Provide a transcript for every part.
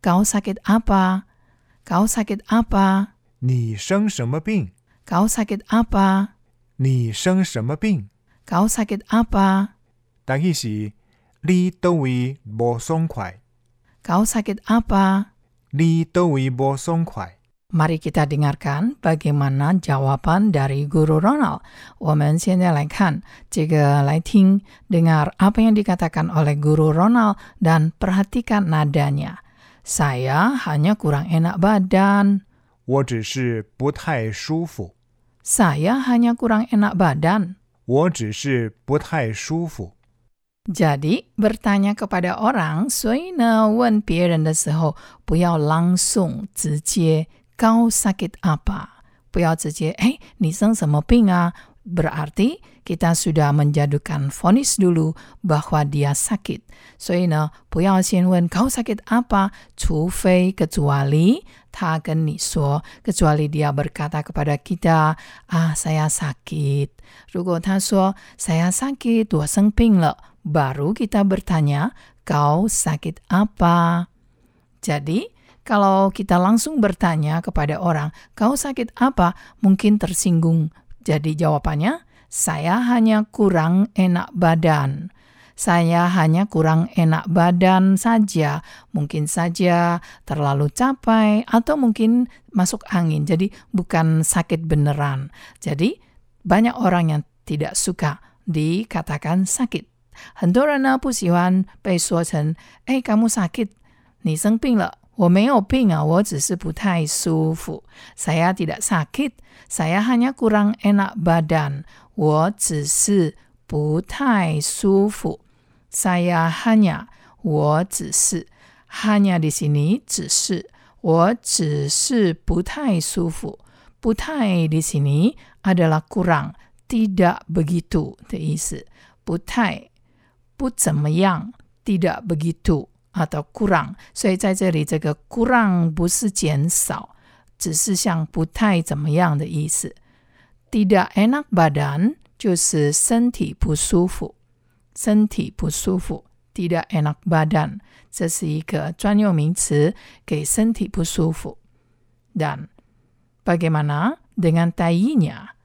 ，kau sakit apa？kau sakit apa？你生什么病？ kau sakit apa？你生什么病？ kau sakit apa？但意是你倒位无爽快， kau sakit apa？你倒位无爽快。 Mari kita dengarkan bagaimana jawaban dari Guru Ronald. 我们现在来看这个，来听 dengar apa yang dikatakan oleh Guru Ronald dan perhatikan nadanya. Saya hanya kurang enak badan. 我只是不太舒服， Saya hanya kurang enak badan. 我只是不太舒服。 Jadi bertanya kepada orang，所以呢，问别人的时候不要 langsung 直接 kau sakit apa，不要直接哎你生什么病啊？Berarti kita sudah menjatuhkan vonis dulu bahwa dia sakit. 所以呢，不要先问 kau sakit apa，除非 kecuali 他跟你说，kecuali dia berkata kepada kita ah saya sakit。如果他说 saya sakit，我生病了。baru kita bertanya, kau sakit apa? Jadi, kalau kita langsung bertanya kepada orang, kau sakit apa? Mungkin tersinggung. Jadi jawabannya, saya hanya kurang enak badan. Saya hanya kurang enak badan saja. Mungkin saja terlalu capek atau mungkin masuk angin. Jadi bukan sakit beneran. Jadi banyak orang yang tidak suka dikatakan sakit. 很多人呢不喜欢被说成“哎，kamu sakit，你生病了。”我没有病啊，我只是不太舒服。Saya tidak sakit, saya hanya kurang enak badan. 我只是不太舒服。Saya hanya，我只是，hanya di sini 只是，我只是不太舒服。不太 di sini adalah kurang, tidak begitu 的意思。不太不怎么样，tidak begitu atau kurang，所以在这里这个 kurang 不是减少，只是像不太怎么样的意思。tidak enak badan 就是身体不舒服，身体不舒服。tidak enak badan 这是一个专用名词，给身体不舒服。Dan bagaimana dengan tainya?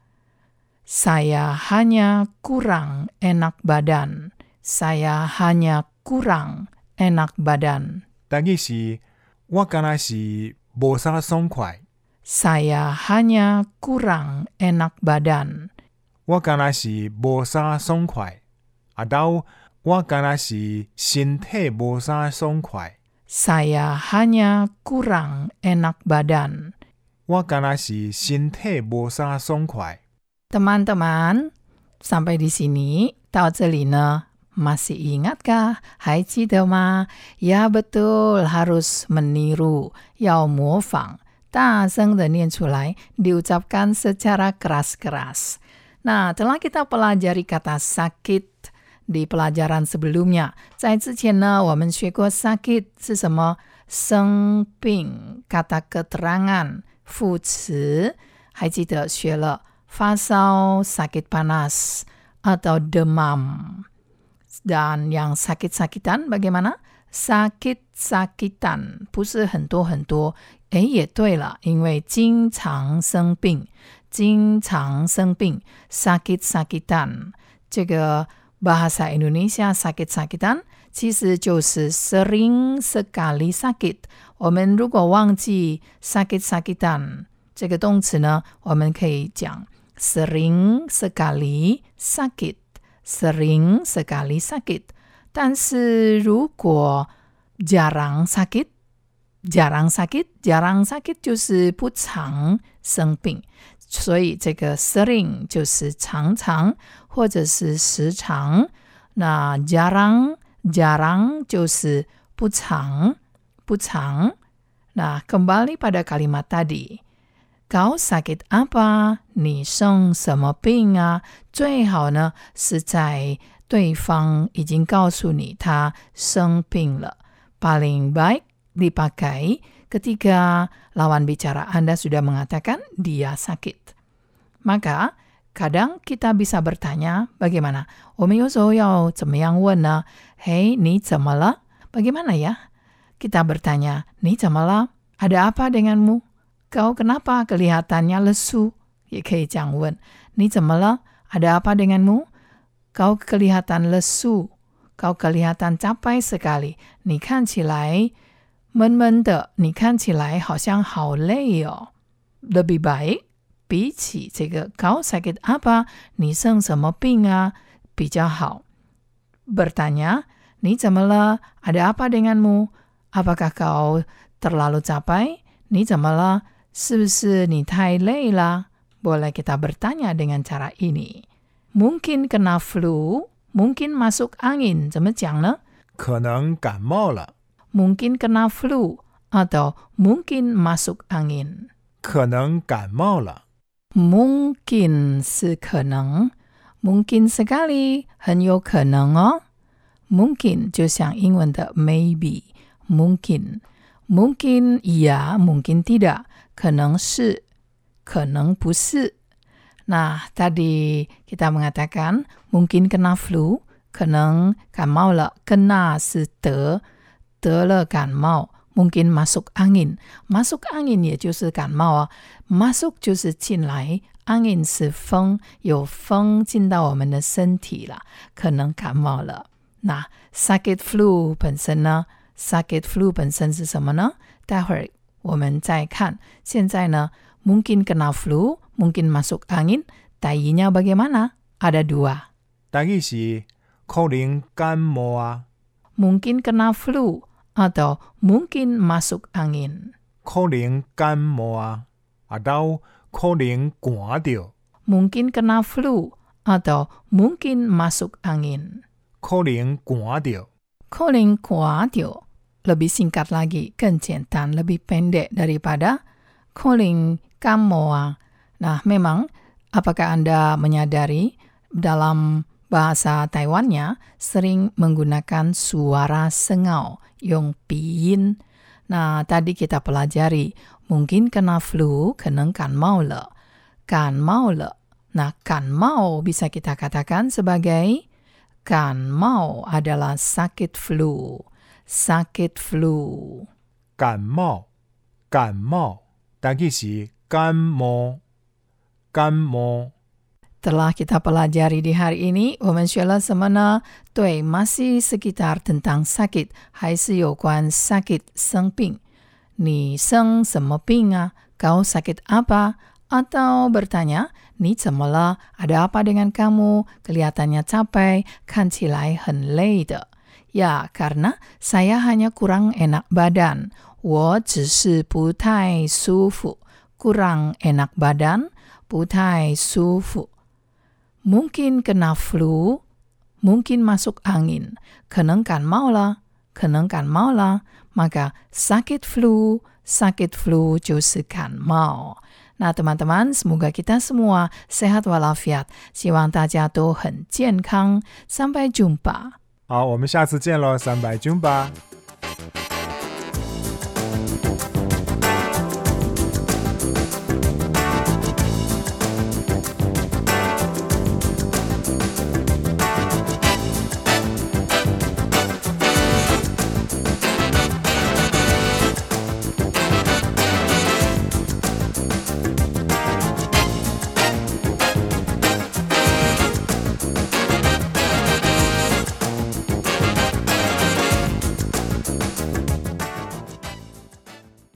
Saya hanya kurang enak badan. Saya hanya kurang enak badan. 但意是我敢若是无啥爽快， Saya hanya kurang enak badan. 我敢若是无啥爽快，啊到我敢若是身体无啥爽快， Saya hanya kurang enak badan. 我敢若是身体无啥爽快。 Teman-teman, sampai di sini, 到这里呢 masih ingatkah? 还记得吗？Ya betul, harus meniru, 要模仿， 大声的念出来，diucapkan secara keras-keras. Nah, telah kita pelajari kata sakit di pelajaran sebelumnya. 在之前呢，我们学过 sakit 是什么？生病 kata keterangan 副词，还记得学了发烧 sakit panas atau demam. Dan yang sakit-sakitan bagaimana? Sakit-sakitan 不是很多很多。诶，也对了，因为经常生病，经常生病，sakit-sakitan。这个 bahasa Indonesia sakit-sakitan 其实就是 sering sekali sakit。我们如果忘记 sakit sakitan 这个动词呢，我们可以讲 sering sekali sakit，sering sekali sakit。 但是如果 jarang sakit。jarang sakit，jarang sakit 就是不常生病，所以这个 sering 就是常常或者是时常。那 jarang jarang 就是不常不常。Nah, kembali pada kalimat tadi. Kau sakit apa? 你生什么病啊？最好呢是在 对方已经告诉你他生病了。Paling baik dipakai ketika lawan bicara Anda sudah mengatakan dia sakit. Maka kadang kita bisa bertanya bagaimana? 我们有时候要怎么样问呢？嘿，你怎么了？Bagaimana ya? Kita bertanya, 你怎么了？Ada apa denganmu? Kau kenapa kelihatannya lesu? 也可以这样问。你怎么了？Ada apa denganmu? Kau kelihatan lesu. Kau kelihatan capek sekali. 你看起来闷闷的，你看起来好像好累哦。Lebih baik 比起这个 kau sakit apa，你生什么病啊？比较好。Bertanya，你怎么了？Ada apa denganmu? Apakah kau terlalu capek? 你怎么了？是不是你太累了？Boleh kita bertanya dengan cara ini. Mungkin kena flu, mungkin masuk angin，怎么讲呢？可能感冒了。 mungkin kena flu atau mungkin masuk angin. 可能感冒了。 Mungkin 是可能，mungkin sekali 很有可能哦。Mungkin 就像英文的 maybe, mungkin, mungkin iya, mungkin tidak，可能是，可能不是。 Nah, tadi kita mengatakan mungkin kena flu, 可能感冒了，kena 是得。得了感冒，mungkin masuk angin，masuk angin 也就是感冒啊，masuk 就是进来，angin 是风，有风进到我们的身体了，可能感冒了。那 sakit flu 本身呢？sakit flu 本身是什么呢？待会儿我们再看。现在呢 ，mungkin kena flu，mungkin masuk angin。Tayinya bagaimana? Ada dua。但意是可能感冒啊， mungkin kena flu atau mungkin masuk angin. 可能感冒啊，啊到可能寒着， Mungkin kena flu atau mungkin masuk angin. 可能寒着。 Calling kuatio lebih singkat lagi, 更简单, lebih pendek daripada calling kamoa. Ah. Nah, memang apakah Anda menyadari dalam bahasa Taiwannya sering menggunakan suara sengau, yong pin? Nah, tadi kita pelajari mungkin kena flu, kena kan mau le. Kan mau le. Nah, kan mau bisa kita katakan sebagai kan mau adalah sakit flu. Sakit flu. Kan mau. Kan mau. 但意是感冒，感冒。 Telah kita pelajari di hari ini, 我们学了什么呢？对，masih sekitar tentang sakit，还是有关 sakit 生病。你生什么病啊？Kau sakit apa? Atau bertanya, 你怎么了？Ada apa dengan kamu? Kelihatannya capek, 看起来很累的。Ya, karena saya hanya kurang enak badan. 我只是不太舒服。kurang enak badan, 不太舒服。mungkin kena flu, mungkin masuk angin, 可能感冒了，可能感冒了。maka sakit flu, sakit flu 就是感冒。那 teman-teman, semoga kita semua sehat walafiat，希望大家都很健康。sampai jumpa。好，我们下次见喽，三百军吧。